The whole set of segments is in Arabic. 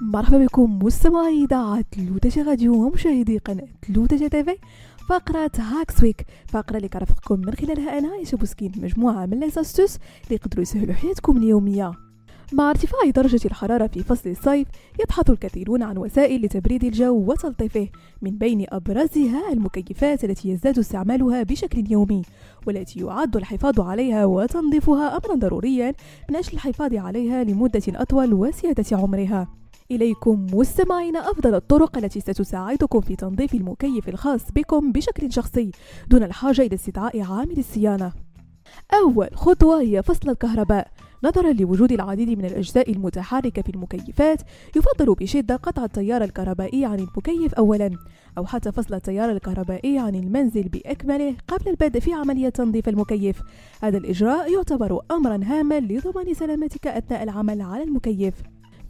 مرحبا بكم مستمعي إذاعة L'ODJ Radio ومشاهدي قناة L'ODJ TV. فقرة Hacks Week فقرة اللي كرفقكم من خلالها أنا عايشة بوسكين مجموعة من les astuces اللي يقدروا يسهلوا حياتكم اليومية. مع ارتفاع درجة الحرارة في فصل الصيف يبحث الكثيرون عن وسائل لتبريد الجو وتلطيفه من بين أبرزها المكيفات التي يزداد استعمالها بشكل يومي والتي يعد الحفاظ عليها وتنظيفها أمرا ضروريا من أجل الحفاظ عليها لمدة أطول وزيادة عمرها. إليكم مستمعين أفضل الطرق التي ستساعدكم في تنظيف المكيف الخاص بكم بشكل شخصي دون الحاجة إلى استدعاء عامل الصيانة. أول خطوة هي فصل الكهرباء. نظرا لوجود العديد من الأجزاء المتحركة في المكيفات يفضل بشدة قطع التيار الكهربائي عن المكيف أولا أو حتى فصل التيار الكهربائي عن المنزل بأكمله قبل البدء في عملية تنظيف المكيف. هذا الإجراء يعتبر أمرا هاما لضمان سلامتك أثناء العمل على المكيف.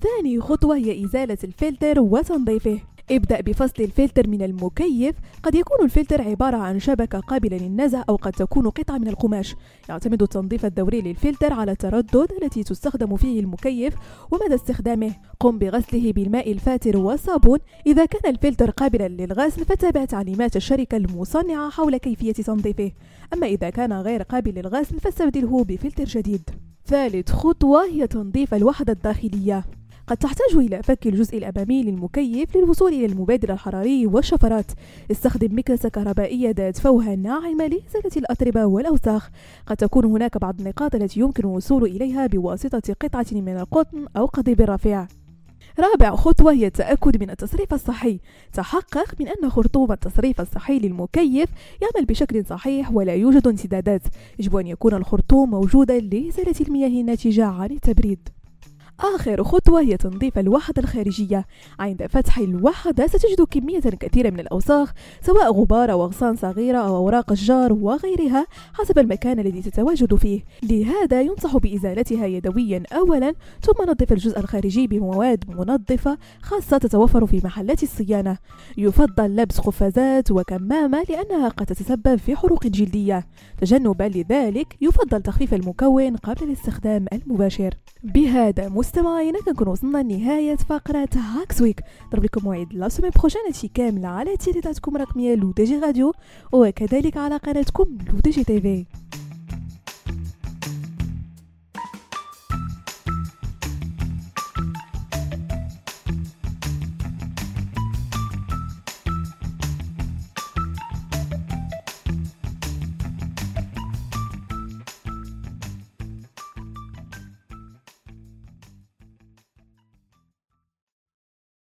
ثاني خطوة هي إزالة الفلتر وتنظيفه. ابدأ بفصل الفلتر من المكيف. قد يكون الفلتر عبارة عن شبكة قابلة للنزع أو قد تكون قطعة من القماش. يعتمد التنظيف الدوري للفلتر على التردد التي تستخدم فيه المكيف ومدى استخدامه. قم بغسله بالماء الفاتر والصابون. إذا كان الفلتر قابلا للغسل فتابع تعليمات الشركة المصنعة حول كيفية تنظيفه. أما إذا كان غير قابل للغسل فاستبدله بفلتر جديد. ثالث خطوة هي تنظيف الوحدة الداخلية. قد تحتاج إلى فك الجزء الأمامي للمكيف للوصول إلى المبادر الحراري والشفرات. استخدم مكنسة كهربائية ذات فوهة ناعمة لإزالة الأتربة والأوساخ. قد تكون هناك بعض النقاط التي يمكن الوصول إليها بواسطة قطعة من القطن أو قضيب رفيع رابع خطوة هي التأكد من التصريف الصحي. تحقق من أن خرطوم التصريف الصحي للمكيف يعمل بشكل صحيح ولا يوجد انسدادات. يجب أن يكون الخرطوم موجودا لإزالة المياه الناتجة عن التبريد. آخر خطوة هي تنظيف الوحدة الخارجية. عند فتح الوحدة ستجد كمية كثيرة من الأوساخ سواء غبار أو أغصان صغيرة أو أوراق الجار وغيرها حسب المكان الذي تتواجد فيه. لهذا ينصح بإزالتها يدويا أولا ثم نظف الجزء الخارجي بمواد منظفة خاصة تتوفر في محلات الصيانة. يفضل لبس قفازات وكمامة لأنها قد تتسبب في حروق جلدية. تجنبا لذلك يفضل تخفيف المكون قبل الاستخدام المباشر. بهذا مستمعينا كنكون وصلنا لنهاية فقرة Hacks Week نضرب لكم موعد la semaine prochaine هادشي كامل على إذاعتكم الرقمية L'ODJ Radio وكذلك على قناتكم L'ODJ TV